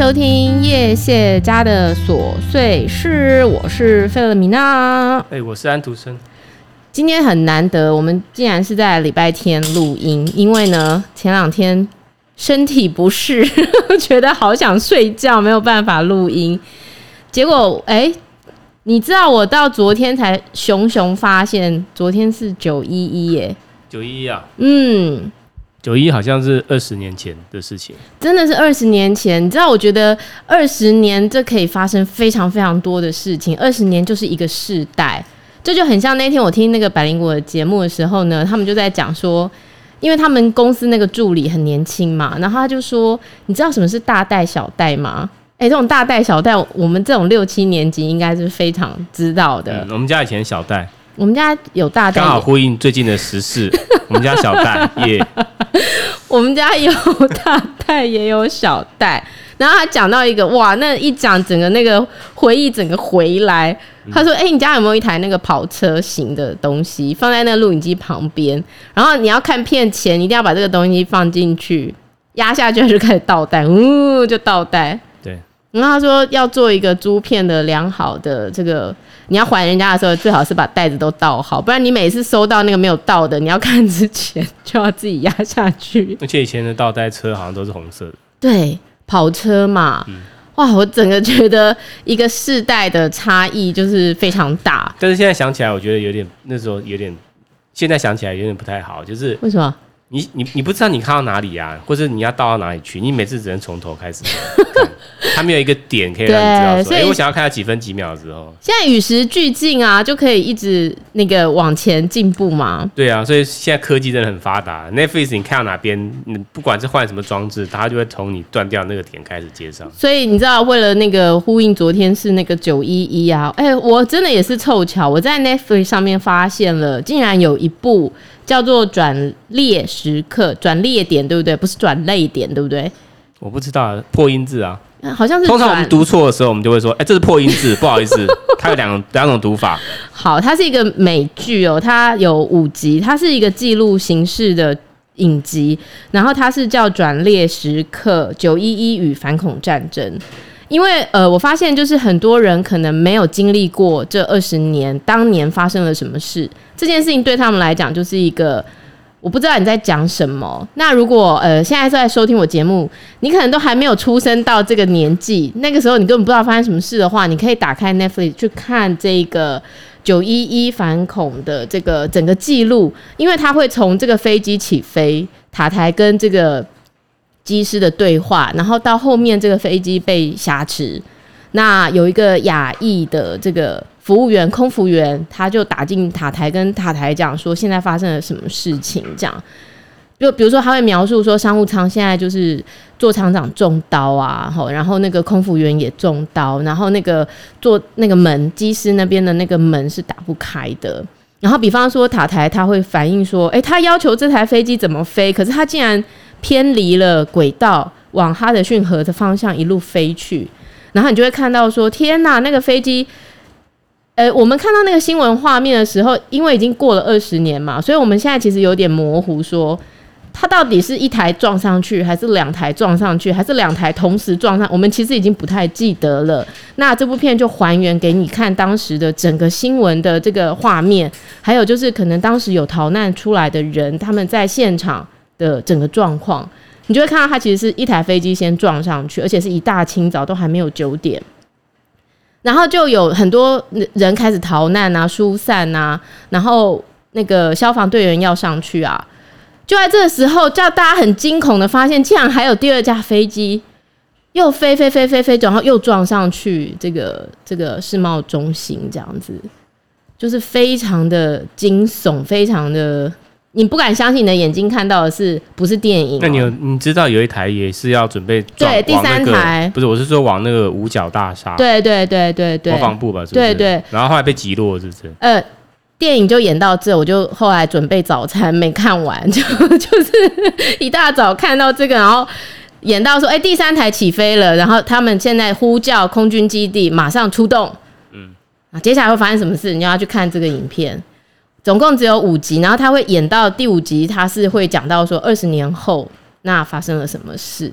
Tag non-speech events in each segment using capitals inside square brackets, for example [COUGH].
收听叶谢家的琐碎事，我是费勒米娜。哎、欸，我是安徒生。今天很难得，我们竟然是在礼拜天录音，因为呢，前两天身体不适，觉得好想睡觉，没有办法录音。结果，哎、欸，你知道我到昨天才熊熊发现，昨天是九一一耶。九一一啊，嗯。九一好像是二十年前的事情，真的是二十年前。你知道，我觉得二十年这可以发生非常非常多的事情。二十年就是一个世代，这就很像那天我听那个百灵果的节目的时候呢，他们就在讲说，因为他们公司那个助理很年轻嘛，然后他就说，你知道什么是大代小代吗？哎、欸，这种大代小代，我们这种六七年级应该是非常知道的。嗯、我们家以前小代。我们家有大袋，刚好呼应最近的时事。[LAUGHS] 我们家小袋耶，[LAUGHS] 我们家有大袋也有小袋。然后他讲到一个哇，那一讲整个那个回忆整个回来。他说：“哎、欸，你家有没有一台那个跑车型的东西放在那个录影机旁边？然后你要看片前，一定要把这个东西放进去，压下去就开始倒带，呜，就倒带。对。然后他说要做一个珠片的良好的这个。”你要还人家的时候，最好是把袋子都倒好，不然你每次收到那个没有倒的，你要看之前就要自己压下去。[LAUGHS] 而且以前的倒带车好像都是红色的，对，跑车嘛，嗯、哇，我整个觉得一个世代的差异就是非常大。但是现在想起来，我觉得有点那时候有点，现在想起来有点不太好，就是为什么？你你你不知道你看到哪里啊，或者你要倒到哪里去？你每次只能从头开始 [LAUGHS] 看，它没有一个点可以让你知道说，所以、欸、我想要看到几分几秒的时候。现在与时俱进啊，就可以一直那个往前进步嘛。对啊，所以现在科技真的很发达。Netflix 你看到哪边，你不管是换什么装置，它就会从你断掉那个点开始接上。所以你知道，为了那个呼应昨天是那个九一一啊，哎、欸，我真的也是凑巧，我在 Netflix 上面发现了，竟然有一部。叫做转列时刻，转列点对不对？不是转泪点对不对？我不知道破音字啊，好像是。通常我们读错的时候，我们就会说：“哎、欸，这是破音字，[LAUGHS] 不好意思。”它有两两种读法。好，它是一个美剧哦，它有五集，它是一个记录形式的影集，然后它是叫《转列时刻：九一一与反恐战争》。因为呃，我发现就是很多人可能没有经历过这二十年当年发生了什么事，这件事情对他们来讲就是一个我不知道你在讲什么。那如果呃现在在收听我节目，你可能都还没有出生到这个年纪，那个时候你根本不知道发生什么事的话，你可以打开 Netflix 去看这个九一一反恐的这个整个记录，因为它会从这个飞机起飞，塔台跟这个。机师的对话，然后到后面这个飞机被挟持，那有一个亚裔的这个服务员、空服员，他就打进塔台，跟塔台讲说现在发生了什么事情，这样就比如说他会描述说商务舱现在就是座舱长中刀啊，然后那个空服员也中刀，然后那个坐那个门机师那边的那个门是打不开的，然后比方说塔台他会反映说，诶，他要求这台飞机怎么飞，可是他竟然。偏离了轨道，往哈德逊河的方向一路飞去，然后你就会看到说：“天哪，那个飞机！”呃，我们看到那个新闻画面的时候，因为已经过了二十年嘛，所以我们现在其实有点模糊，说它到底是一台撞上去，还是两台撞上去，还是两台同时撞上？我们其实已经不太记得了。那这部片就还原给你看当时的整个新闻的这个画面，还有就是可能当时有逃难出来的人，他们在现场。的整个状况，你就会看到它其实是一台飞机先撞上去，而且是一大清早都还没有九点，然后就有很多人开始逃难啊、疏散啊，然后那个消防队员要上去啊，就在这个时候，叫大家很惊恐的发现，竟然还有第二架飞机又飞飞飞飞飞，然后又撞上去这个这个世贸中心，这样子就是非常的惊悚，非常的。你不敢相信你的眼睛看到的是不是电影？那你有你知道有一台也是要准备撞对第三台、不是，我是说往那个五角大厦，对对对对对，国防部吧，是不是？对对。然后后来被击落，是不是？呃，电影就演到这，我就后来准备早餐没看完，[LAUGHS] 就就是一大早看到这个，然后演到说，哎、欸，第三台起飞了，然后他们现在呼叫空军基地马上出动，嗯，啊，接下来会发生什么事？你要去看这个影片。总共只有五集，然后他会演到第五集，他是会讲到说二十年后那发生了什么事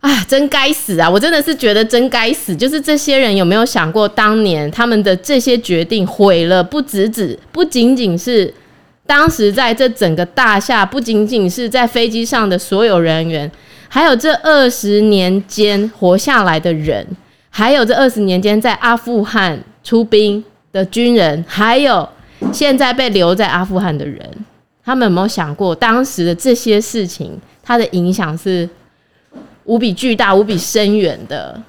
啊，真该死啊！我真的是觉得真该死。就是这些人有没有想过，当年他们的这些决定毁了，不只只不仅仅是当时在这整个大厦，不仅仅是在飞机上的所有人员，还有这二十年间活下来的人，还有这二十年间在阿富汗出兵的军人，还有现在被留在阿富汗的人，他们有没有想过，当时的这些事情，它的影响是？无比巨大、无比深远的，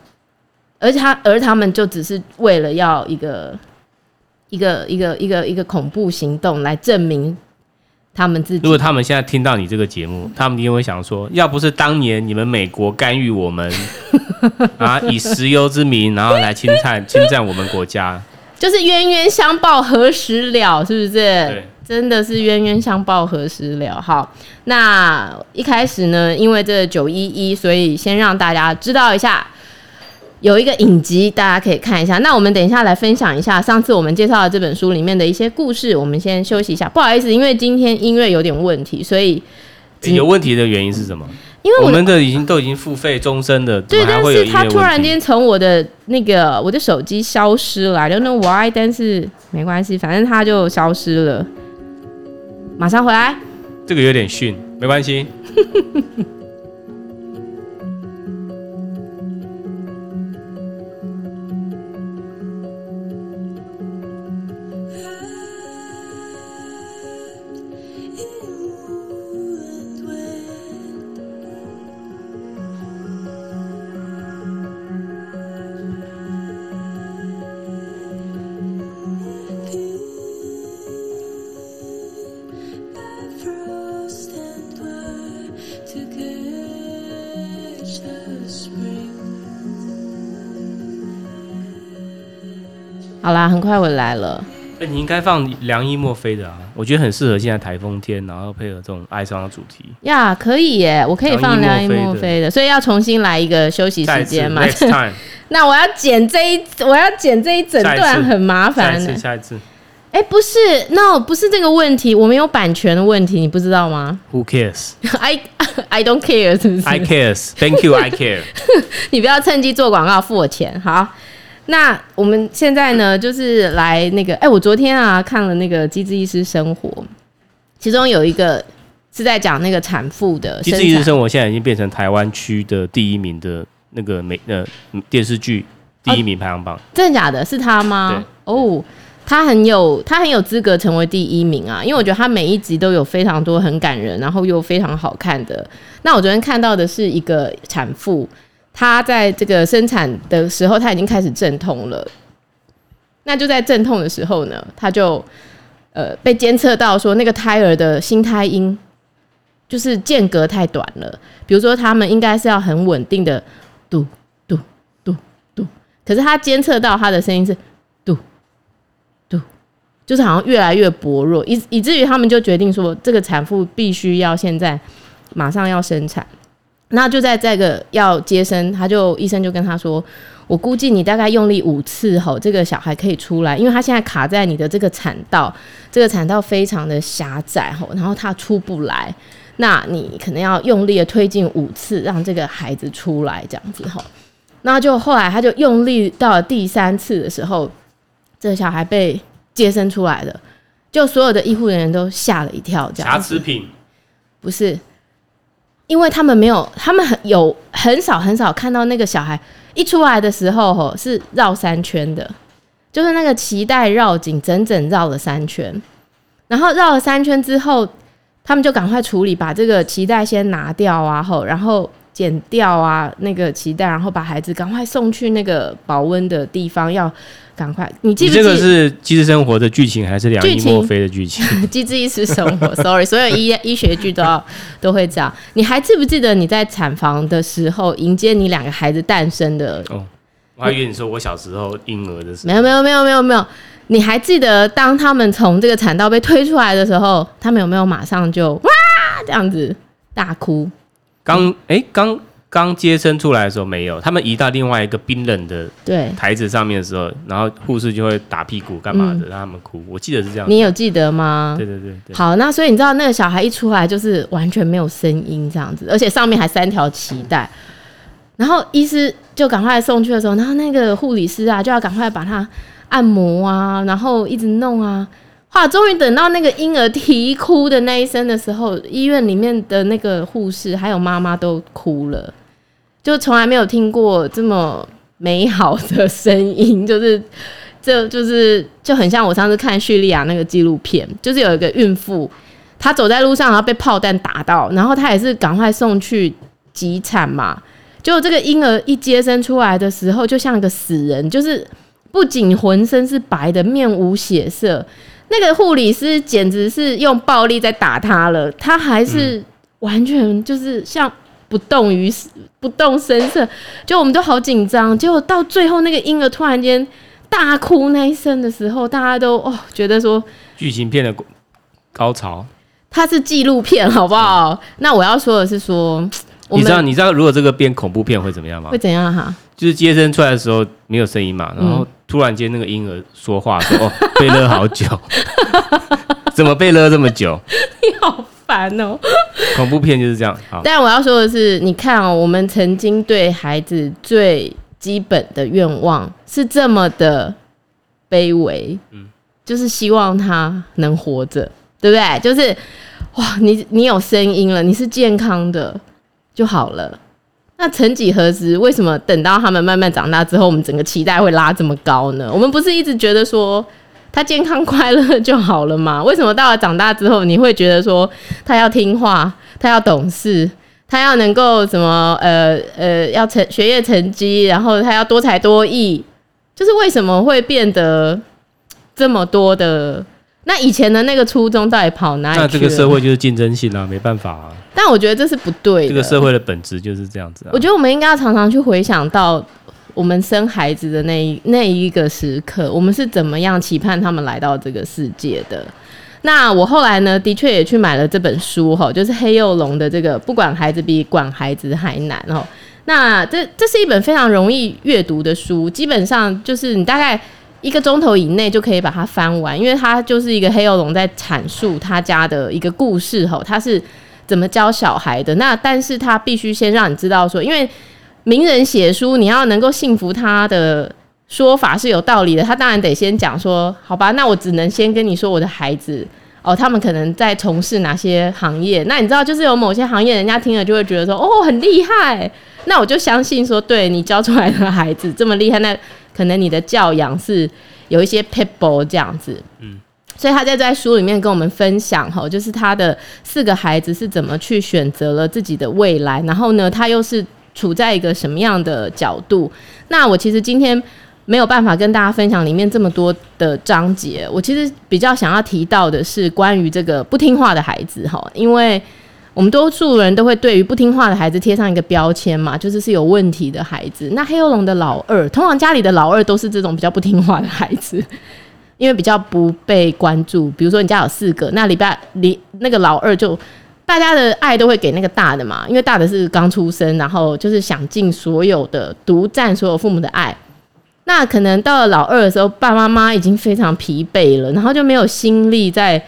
而且他而他们就只是为了要一个一个一个一个一个恐怖行动来证明他们自己。如果他们现在听到你这个节目，他们一定会想说：要不是当年你们美国干预我们 [LAUGHS] 啊，以石油之名，然后来侵占侵占我们国家，就是冤冤相报何时了？是不是？对。真的是冤冤相报何时了？好，那一开始呢，因为这九一一，所以先让大家知道一下，有一个影集，大家可以看一下。那我们等一下来分享一下上次我们介绍的这本书里面的一些故事。我们先休息一下，不好意思，因为今天音乐有点问题，所以、欸、有问题的原因是什么？因为我，我们的已经都已经付费终身的，对，但是他突然间从我的那个我的手机消失了，I don't know why，但是没关系，反正他就消失了。马上回来，这个有点逊，没关系。[LAUGHS] 好啦，很快我来了。哎、欸，你应该放梁一墨菲的啊，我觉得很适合现在台风天，然后配合这种哀伤的主题。呀，可以耶，我可以放梁一墨菲的，所以要重新来一个休息时间嘛。[LAUGHS] 那我要剪这一，我要剪这一整段，很麻烦。下一次，下一次。哎、欸，不是，no，不是这个问题，我们有版权的问题，你不知道吗？Who cares？I [LAUGHS] I don't care，是不是？I cares，Thank you，I care。[LAUGHS] 你不要趁机做广告，付我钱，好。那我们现在呢，就是来那个，哎、欸，我昨天啊看了那个《机智医师生活》，其中有一个是在讲那个产妇的。《机智医师生活》现在已经变成台湾区的第一名的那个美呃电视剧第一名排行榜。哦，真的假的？是他吗？哦，他很有他很有资格成为第一名啊，因为我觉得他每一集都有非常多很感人，然后又非常好看的。那我昨天看到的是一个产妇。她在这个生产的时候，她已经开始阵痛了。那就在阵痛的时候呢，她就呃被监测到说，那个胎儿的心胎音就是间隔太短了。比如说，他们应该是要很稳定的嘟嘟嘟嘟，可是他监测到他的声音是嘟嘟，就是好像越来越薄弱，以以至于他们就决定说，这个产妇必须要现在马上要生产。那就在这个要接生，他就医生就跟他说：“我估计你大概用力五次吼，这个小孩可以出来，因为他现在卡在你的这个产道，这个产道非常的狭窄吼，然后他出不来。那你可能要用力的推进五次，让这个孩子出来这样子吼。那就后来他就用力到了第三次的时候，这个小孩被接生出来了，就所有的医护人员都吓了一跳，这样。瑕疵品不是。”因为他们没有，他们很有很少很少看到那个小孩一出来的时候，吼是绕三圈的，就是那个脐带绕颈，整整绕了三圈。然后绕了三圈之后，他们就赶快处理，把这个脐带先拿掉啊，吼，然后。剪掉啊，那个脐带，然后把孩子赶快送去那个保温的地方，要赶快。你记不记得？这个是《机智生活》的剧情，还是梁 [LAUGHS] 一墨菲的剧情？[LAUGHS]《机智医师生活》，sorry，所有医医学剧都要都会这样。你还记不记得你在产房的时候迎接你两个孩子诞生的？哦，我还以为你说我小时候婴儿的时候。没有没有没有没有没有，你还记得当他们从这个产道被推出来的时候，他们有没有马上就哇这样子大哭？刚哎，刚刚接生出来的时候没有，他们移到另外一个冰冷的对台子上面的时候，然后护士就会打屁股干嘛的，嗯、让他们哭。我记得是这样，你有记得吗？对对对对。好，那所以你知道那个小孩一出来就是完全没有声音这样子，而且上面还三条脐带。然后医师就赶快送去的时候，然后那个护理师啊就要赶快把他按摩啊，然后一直弄啊。哇！终于等到那个婴儿啼哭的那一声的时候，医院里面的那个护士还有妈妈都哭了，就从来没有听过这么美好的声音，[LAUGHS] 就是这就是就很像我上次看叙利亚那个纪录片，就是有一个孕妇，她走在路上然后被炮弹打到，然后她也是赶快送去急产嘛，结果这个婴儿一接生出来的时候，就像个死人，就是不仅浑身是白的，面无血色。那个护理师简直是用暴力在打他了，他还是完全就是像不动于不动声色，就我们都好紧张。结果到最后那个婴儿突然间大哭那一声的时候，大家都哦觉得说剧情片的高潮，它是纪录片好不好？那我要说的是说，你知道你知道如果这个变恐怖片会怎么样吗？会怎样哈？就是接生出来的时候没有声音嘛，然后。突然间，那个婴儿说话说：“哦，[LAUGHS] 被勒好久，[LAUGHS] 怎么被勒这么久？[LAUGHS] 你好烦哦！”恐怖片就是这样。好，但我要说的是，你看哦，我们曾经对孩子最基本的愿望是这么的卑微，嗯，就是希望他能活着，对不对？就是哇，你你有声音了，你是健康的就好了。那曾几何时，为什么等到他们慢慢长大之后，我们整个期待会拉这么高呢？我们不是一直觉得说他健康快乐就好了吗？[LAUGHS] 为什么到了长大之后，你会觉得说他要听话，他要懂事，他要能够什么呃呃要成学业成绩，然后他要多才多艺，就是为什么会变得这么多的？那以前的那个初衷到底跑哪里去了？那这个社会就是竞争性啊，没办法啊。但我觉得这是不对的。这个社会的本质就是这样子啊。我觉得我们应该要常常去回想到我们生孩子的那一那一个时刻，我们是怎么样期盼他们来到这个世界的。那我后来呢，的确也去买了这本书哈，就是黑幼龙的这个“不管孩子比管孩子还难”哦。那这这是一本非常容易阅读的书，基本上就是你大概。一个钟头以内就可以把它翻完，因为它就是一个黑幼龙在阐述他家的一个故事吼，他是怎么教小孩的。那但是他必须先让你知道说，因为名人写书，你要能够信服他的说法是有道理的，他当然得先讲说，好吧，那我只能先跟你说我的孩子哦，他们可能在从事哪些行业。那你知道，就是有某些行业，人家听了就会觉得说，哦，很厉害。那我就相信说，对你教出来的孩子这么厉害，那。[LAUGHS] 可能你的教养是有一些 people 这样子，嗯，所以他在在书里面跟我们分享哈，就是他的四个孩子是怎么去选择了自己的未来，然后呢，他又是处在一个什么样的角度？那我其实今天没有办法跟大家分享里面这么多的章节，我其实比较想要提到的是关于这个不听话的孩子哈，因为。我们多数人都会对于不听话的孩子贴上一个标签嘛，就是是有问题的孩子。那黑幼龙的老二，通常家里的老二都是这种比较不听话的孩子，因为比较不被关注。比如说你家有四个，那礼拜里那个老二就大家的爱都会给那个大的嘛，因为大的是刚出生，然后就是想尽所有的独占所有父母的爱。那可能到了老二的时候，爸爸妈妈已经非常疲惫了，然后就没有心力在。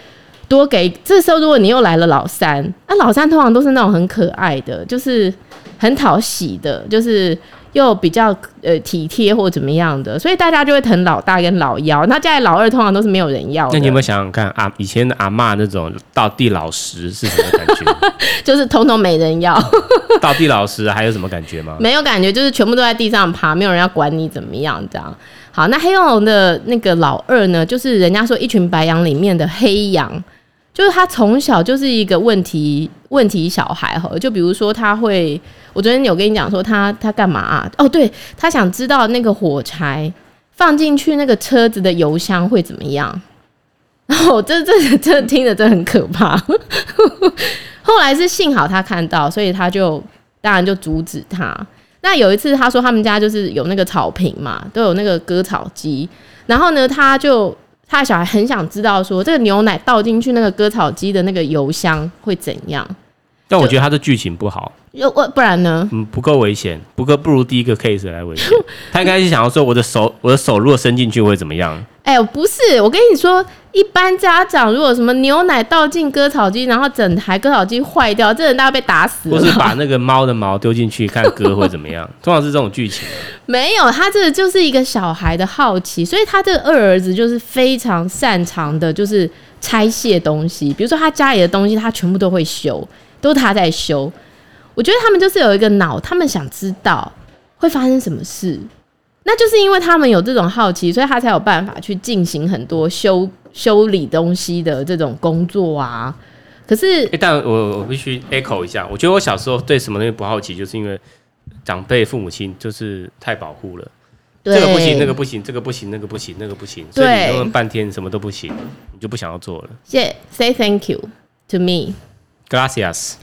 多给这时候，如果你又来了老三，那、啊、老三通常都是那种很可爱的，就是很讨喜的，就是又比较呃体贴或怎么样的，所以大家就会疼老大跟老幺。那家里老二通常都是没有人要的。那你有没有想想看啊？以前的阿嬷那种到地老十是什么感觉？[LAUGHS] 就是通通没人要。到地老十还有什么感觉吗？[LAUGHS] 没有感觉，就是全部都在地上爬，没有人要管你怎么样这样。好，那黑幼龙的那个老二呢，就是人家说一群白羊里面的黑羊。就是他从小就是一个问题问题小孩哈，就比如说他会，我昨天有跟你讲说他他干嘛啊？哦，对，他想知道那个火柴放进去那个车子的油箱会怎么样。[LAUGHS] 然后这这这听着真的很可怕。[LAUGHS] 后来是幸好他看到，所以他就当然就阻止他。那有一次他说他们家就是有那个草坪嘛，都有那个割草机，然后呢他就。他的小孩很想知道说，这个牛奶倒进去那个割草机的那个油箱会怎样？但我觉得他的剧情不好。又我不然呢？嗯，不够危险，不够不如第一个 case 来危险。[LAUGHS] 他应该是想要说，我的手，我的手如果伸进去会怎么样？哎、欸，不是，我跟你说，一般家长如果什么牛奶倒进割草机，然后整台割草机坏掉，这人大概被打死了。或是把那个猫的毛丢进去看割会怎么样？[LAUGHS] 通常是这种剧情。没有，他这个就是一个小孩的好奇，所以他这个二儿子就是非常擅长的，就是拆卸东西。比如说他家里的东西，他全部都会修，都是他在修。我觉得他们就是有一个脑，他们想知道会发生什么事，那就是因为他们有这种好奇，所以他才有办法去进行很多修修理东西的这种工作啊。可是，欸、但我我必须 echo 一下，我觉得我小时候对什么东西不好奇，就是因为长辈父母亲就是太保护了，这个不行，那个不行，这个不行，那个不行，那个不行，所以你问半天什么都不行，你就不想要做了。谢，say thank you to Gracias，。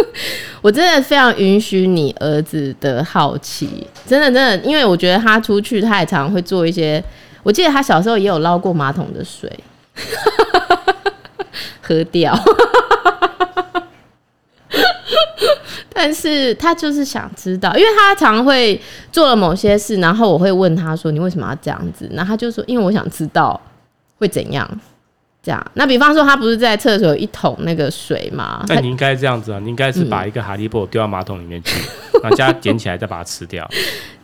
[LAUGHS] 我真的非常允许你儿子的好奇，真的真的，因为我觉得他出去，他也常常会做一些。我记得他小时候也有捞过马桶的水，[LAUGHS] 喝掉。[LAUGHS] 但是他就是想知道，因为他常会做了某些事，然后我会问他说：“你为什么要这样子？”然后他就说：“因为我想知道会怎样。”这样，那比方说他不是在厕所有一桶那个水吗？那你应该这样子啊，你应该是把一个哈利波特丢到马桶里面去，嗯、[LAUGHS] 然后加捡起来再把它吃掉。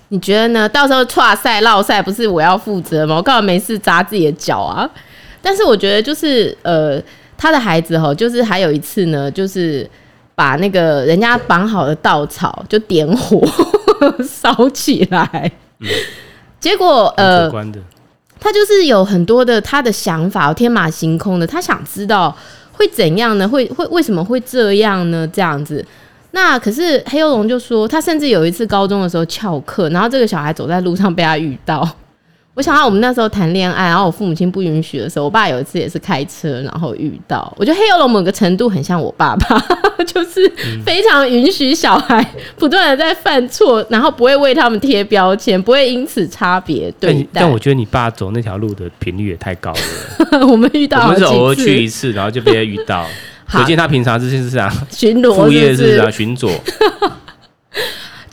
你觉得呢？到时候剉赛落赛不是我要负责吗？我干嘛没事砸自己的脚啊？但是我觉得就是呃，他的孩子哈，就是还有一次呢，就是把那个人家绑好的稻草就点火 [LAUGHS] 烧起来，嗯、结果呃。他就是有很多的他的想法，天马行空的，他想知道会怎样呢？会会为什么会这样呢？这样子，那可是黑幽龙就说，他甚至有一次高中的时候翘课，然后这个小孩走在路上被他遇到。我想到我们那时候谈恋爱，然后我父母亲不允许的时候，我爸有一次也是开车，然后遇到。我觉得黑幼龙某个程度很像我爸爸，[LAUGHS] 就是非常允许小孩不断的在犯错，然后不会为他们贴标签，不会因此差别对待。但我觉得你爸走那条路的频率也太高了。[LAUGHS] 我们遇到，我们是偶尔去一次，然后就被他遇到，[LAUGHS] 可见他平常这些是啥？巡逻，副业是啥？巡逻。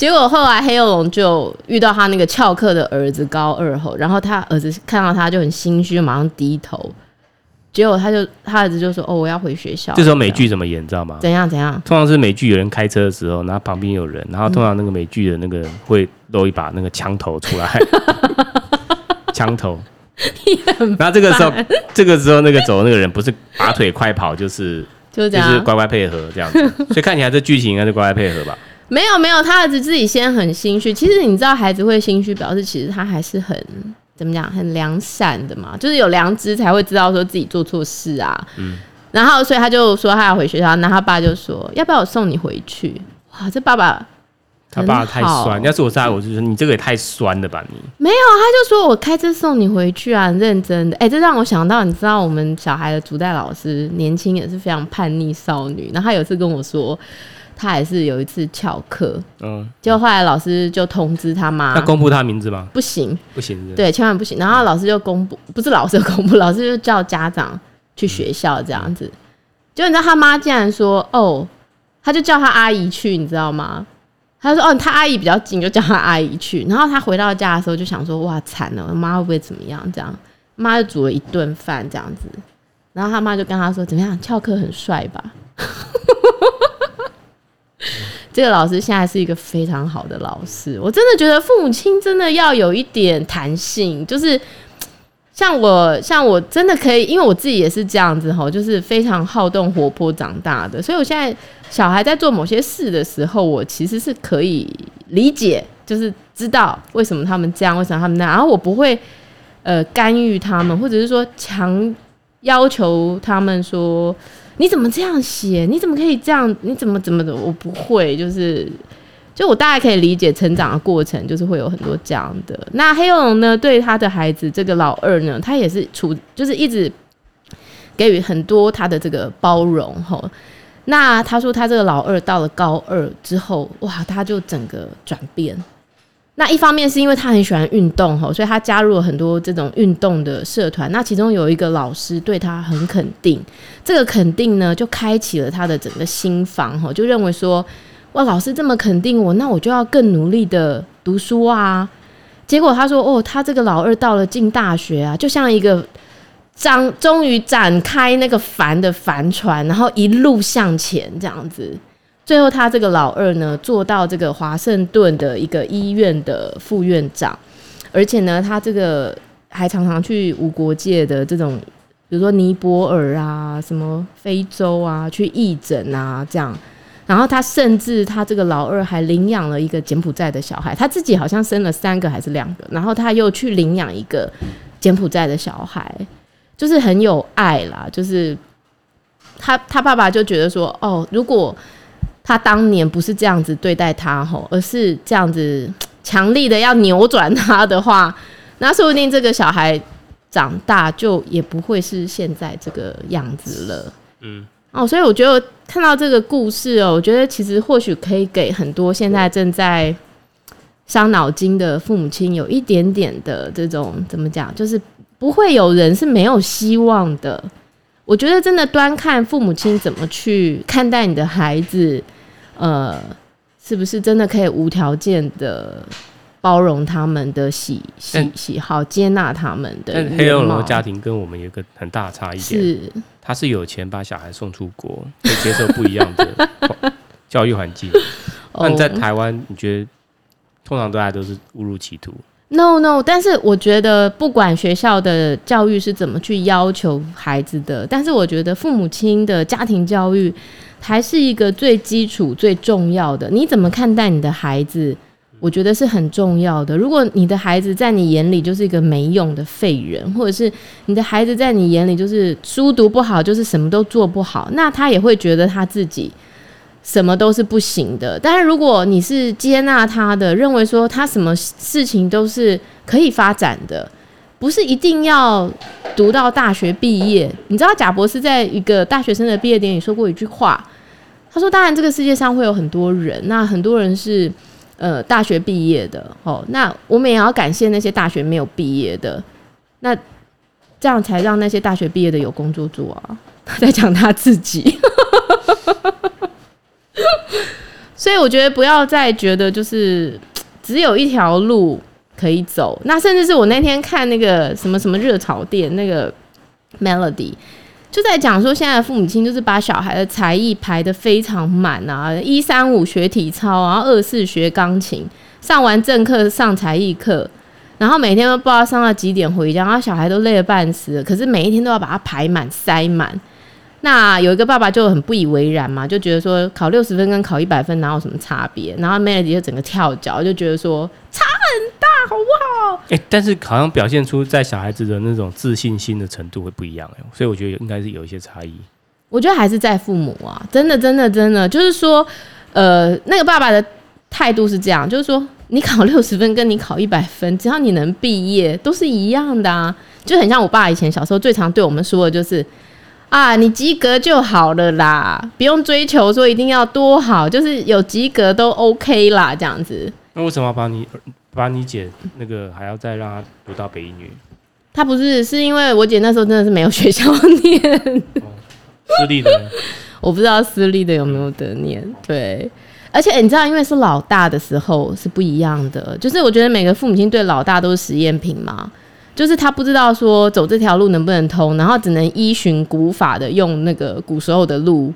结果后来黑幼龙就遇到他那个翘课的儿子高二后，然后他儿子看到他就很心虚，马上低头。结果他就他儿子就说：“哦，我要回学校。”这时候美剧怎么演，你知道吗？怎样怎样？通常是美剧有人开车的时候，然后旁边有人，然后通常那个美剧的那个人会露一把那个枪头出来，[LAUGHS] 枪头。然后这个时候，这个时候那个走的那个人不是拔腿快跑，就是就是乖乖配合这样子。所以看起来这剧情应该是乖乖配合吧。没有没有，他儿子自己先很心虚。其实你知道，孩子会心虚，表示其实他还是很怎么讲，很良善的嘛，就是有良知才会知道说自己做错事啊。嗯。然后，所以他就说他要回学校，那他爸就说要不要我送你回去？哇，这爸爸他爸爸太酸。要是我在，我就说你这个也太酸了吧？你没有，他就说我开车送你回去啊，很认真的。哎，这让我想到，你知道我们小孩的主代老师年轻也是非常叛逆少女，然后他有次跟我说。他还是有一次翘课，嗯，结果后来老师就通知他妈，要公布他名字吗？不行，不行，对，千万不行。然后老师就公布，不是老师公布，老师就叫家长去学校这样子。结果你知道他妈竟然说：“哦，他就叫他阿姨去，你知道吗？”他说：“哦，他阿姨比较近，就叫他阿姨去。”然后他回到家的时候就想说：“哇，惨了，我妈会不会怎么样？”这样，妈就煮了一顿饭这样子。然后他妈就跟他说：“怎么样，翘课很帅吧？” [LAUGHS] 这个老师现在是一个非常好的老师，我真的觉得父母亲真的要有一点弹性，就是像我，像我真的可以，因为我自己也是这样子吼，就是非常好动活泼长大的，所以我现在小孩在做某些事的时候，我其实是可以理解，就是知道为什么他们这样，为什么他们那样，然后我不会呃干预他们，或者是说强要求他们说。你怎么这样写？你怎么可以这样？你怎么怎么的？我不会，就是，就我大概可以理解成长的过程，就是会有很多这样的。那黑龙呢？对他的孩子，这个老二呢，他也是处，就是一直给予很多他的这个包容吼。那他说他这个老二到了高二之后，哇，他就整个转变，那一方面是因为他很喜欢运动吼，所以他加入了很多这种运动的社团。那其中有一个老师对他很肯定，这个肯定呢就开启了他的整个心房吼，就认为说，哇，老师这么肯定我，那我就要更努力的读书啊。结果他说，哦，他这个老二到了进大学啊，就像一个张终于展开那个帆的帆船，然后一路向前这样子。最后，他这个老二呢，做到这个华盛顿的一个医院的副院长，而且呢，他这个还常常去无国界的这种，比如说尼泊尔啊、什么非洲啊，去义诊啊，这样。然后他甚至他这个老二还领养了一个柬埔寨的小孩，他自己好像生了三个还是两个，然后他又去领养一个柬埔寨的小孩，就是很有爱啦。就是他他爸爸就觉得说，哦，如果他当年不是这样子对待他吼，而是这样子强力的要扭转他的话，那说不定这个小孩长大就也不会是现在这个样子了。嗯，哦，所以我觉得看到这个故事哦，我觉得其实或许可以给很多现在正在伤脑筋的父母亲有一点点的这种怎么讲，就是不会有人是没有希望的。我觉得真的端看父母亲怎么去看待你的孩子。呃，是不是真的可以无条件的包容他们的喜喜喜好，接纳他们的？但黑龙江家庭跟我们有一个很大的差异点，是他是有钱把小孩送出国，可以接受不一样的教育环境。那在台湾，你觉得通常大家都是误入歧途？No No，但是我觉得不管学校的教育是怎么去要求孩子的，但是我觉得父母亲的家庭教育。还是一个最基础、最重要的。你怎么看待你的孩子？我觉得是很重要的。如果你的孩子在你眼里就是一个没用的废人，或者是你的孩子在你眼里就是书读不好，就是什么都做不好，那他也会觉得他自己什么都是不行的。但是如果你是接纳他的，认为说他什么事情都是可以发展的，不是一定要读到大学毕业。你知道贾博士在一个大学生的毕业典礼说过一句话。他说：“当然，这个世界上会有很多人，那很多人是呃大学毕业的，哦，那我们也要感谢那些大学没有毕业的，那这样才让那些大学毕业的有工作做啊。”他在讲他自己，[LAUGHS] 所以我觉得不要再觉得就是 [TSK] 只有一条路可以走，那甚至是我那天看那个什么什么热炒店那个 Melody。就在讲说，现在父母亲就是把小孩的才艺排得非常满啊，一三五学体操，然后二四学钢琴，上完正课上才艺课，然后每天都不知道上到几点回家，然后小孩都累得半死，可是每一天都要把它排满塞满。那有一个爸爸就很不以为然嘛，就觉得说考六十分跟考一百分哪有什么差别？然后 Melody 就整个跳脚，就觉得说差很大，好不好？哎、欸，但是好像表现出在小孩子的那种自信心的程度会不一样哎，所以我觉得应该是有一些差异。我觉得还是在父母啊，真的，真的，真的，就是说，呃，那个爸爸的态度是这样，就是说你考六十分跟你考一百分，只要你能毕业，都是一样的啊，就很像我爸以前小时候最常对我们说的就是。啊，你及格就好了啦，不用追求说一定要多好，就是有及格都 OK 啦，这样子。那为什么要把你把你姐那个还要再让她读到北一女？她不是，是因为我姐那时候真的是没有学校念，哦、私立的，[LAUGHS] 我不知道私立的有没有得念。对，而且你知道，因为是老大的时候是不一样的，就是我觉得每个父母亲对老大都是实验品嘛。就是他不知道说走这条路能不能通，然后只能依循古法的用那个古时候的路，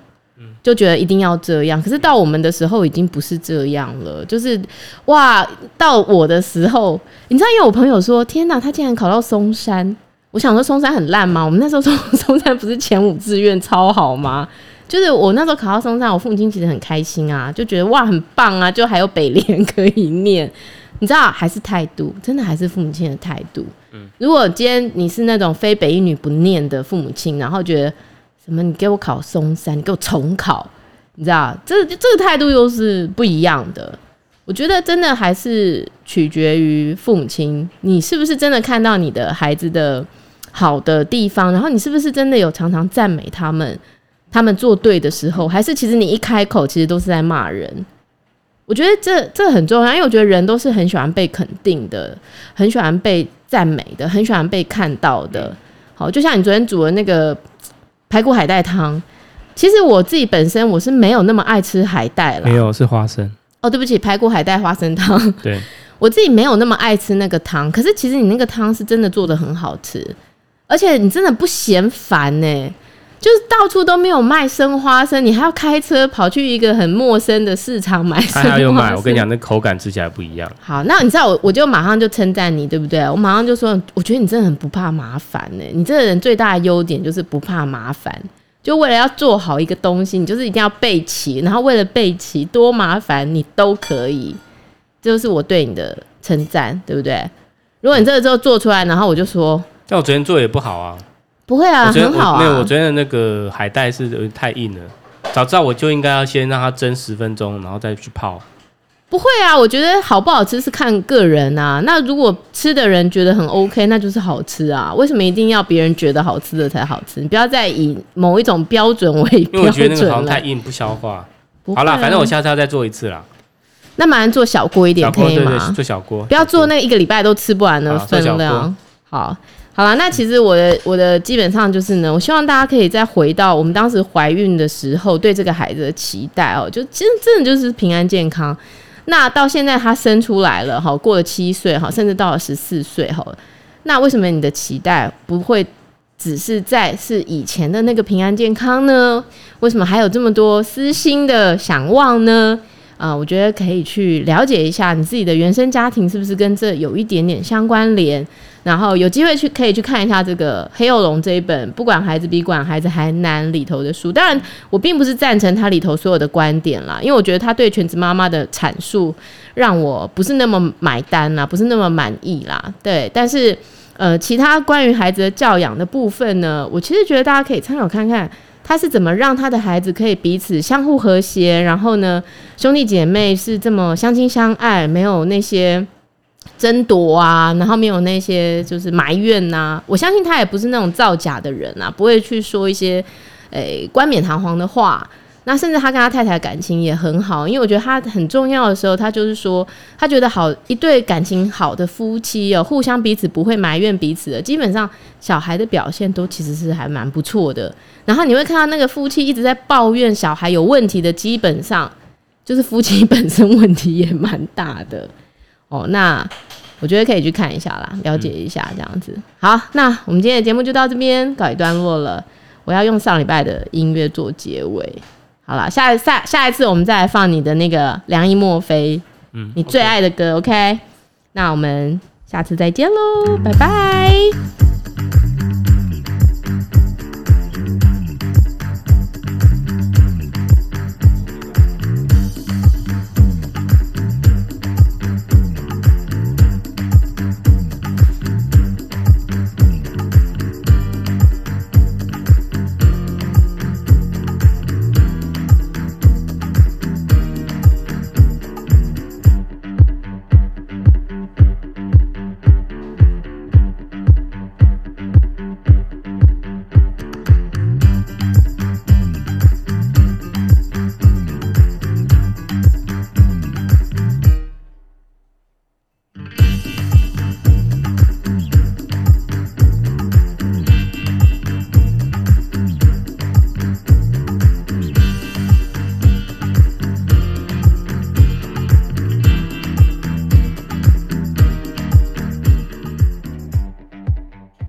就觉得一定要这样。可是到我们的时候已经不是这样了。就是哇，到我的时候，你知道，因为我朋友说，天哪，他竟然考到松山。我想说松山很烂吗？我们那时候说松山不是前五志愿超好吗？就是我那时候考到松山，我父母亲其实很开心啊，就觉得哇很棒啊，就还有北联可以念。你知道，还是态度，真的还是父母亲的态度。如果今天你是那种非北一女不念的父母亲，然后觉得什么你给我考松山，你给我重考，你知道，这这个态度又是不一样的。我觉得真的还是取决于父母亲，你是不是真的看到你的孩子的好的地方，然后你是不是真的有常常赞美他们，他们做对的时候，还是其实你一开口，其实都是在骂人。我觉得这这很重要，因为我觉得人都是很喜欢被肯定的，很喜欢被赞美的，很喜欢被看到的。好，就像你昨天煮的那个 [TSK] 排骨海带汤，其实我自己本身我是没有那么爱吃海带了，没有是花生。哦，对不起，排骨海带花生汤。[LAUGHS] 对，我自己没有那么爱吃那个汤，可是其实你那个汤是真的做的很好吃，而且你真的不嫌烦呢。就是到处都没有卖生花生，你还要开车跑去一个很陌生的市场买生花生。还有买，我跟你讲，那口感吃起来不一样。好，那你知道我，我就马上就称赞你，对不对？我马上就说，我觉得你真的很不怕麻烦呢。你这个人最大的优点就是不怕麻烦，就为了要做好一个东西，你就是一定要备齐，然后为了备齐，多麻烦你都可以。这就是我对你的称赞，对不对？如果你这个之后做出来，然后我就说，但我昨天做也不好啊。不会啊，很好啊。没有，我觉得那个海带是太硬了。早知道我就应该要先让它蒸十分钟，然后再去泡。不会啊，我觉得好不好吃是看个人啊。那如果吃的人觉得很 OK，那就是好吃啊。为什么一定要别人觉得好吃的才好吃？你不要再以某一种标准为标准。因为我觉得那个好像太硬，不消化。啊、好了，反正我下次要再做一次啦。那马上做小锅一点可以吗？对对对，做小锅，不要做那个一个礼拜都吃不完的分量。好。好了，那其实我的我的基本上就是呢，我希望大家可以再回到我们当时怀孕的时候对这个孩子的期待哦，就其实真的就是平安健康。那到现在他生出来了哈，过了七岁哈，甚至到了十四岁哈，那为什么你的期待不会只是在是以前的那个平安健康呢？为什么还有这么多私心的想望呢？啊、我觉得可以去了解一下你自己的原生家庭是不是跟这有一点点相关联。然后有机会去可以去看一下这个《黑幼龙》这一本，不管孩子比管孩子还难里头的书。当然，我并不是赞成他里头所有的观点啦，因为我觉得他对全职妈妈的阐述让我不是那么买单啦，不是那么满意啦。对，但是呃，其他关于孩子的教养的部分呢，我其实觉得大家可以参考看看，他是怎么让他的孩子可以彼此相互和谐，然后呢，兄弟姐妹是这么相亲相爱，没有那些。争夺啊，然后没有那些就是埋怨呐、我相信他也不是那种造假的人啊，不会去说一些诶、冠冕堂皇的话。那甚至他跟他太太感情也很好，因为我觉得他很重要的时候，他就是说他觉得好一对感情好的夫妻哦，互相彼此不会埋怨彼此的，基本上小孩的表现都其实是还蛮不错的。然后你会看到那个夫妻一直在抱怨小孩有问题的，基本上就是夫妻本身问题也蛮大的。哦，那我觉得可以去看一下啦，了解一下这样子。好，那我们今天的节目就到这边告一段落了。我要用上礼拜的音乐做结尾。好了，下下下一次我们再来放你的那个梁一墨菲，嗯，你最爱的歌，OK？那我们下次再见喽，拜拜。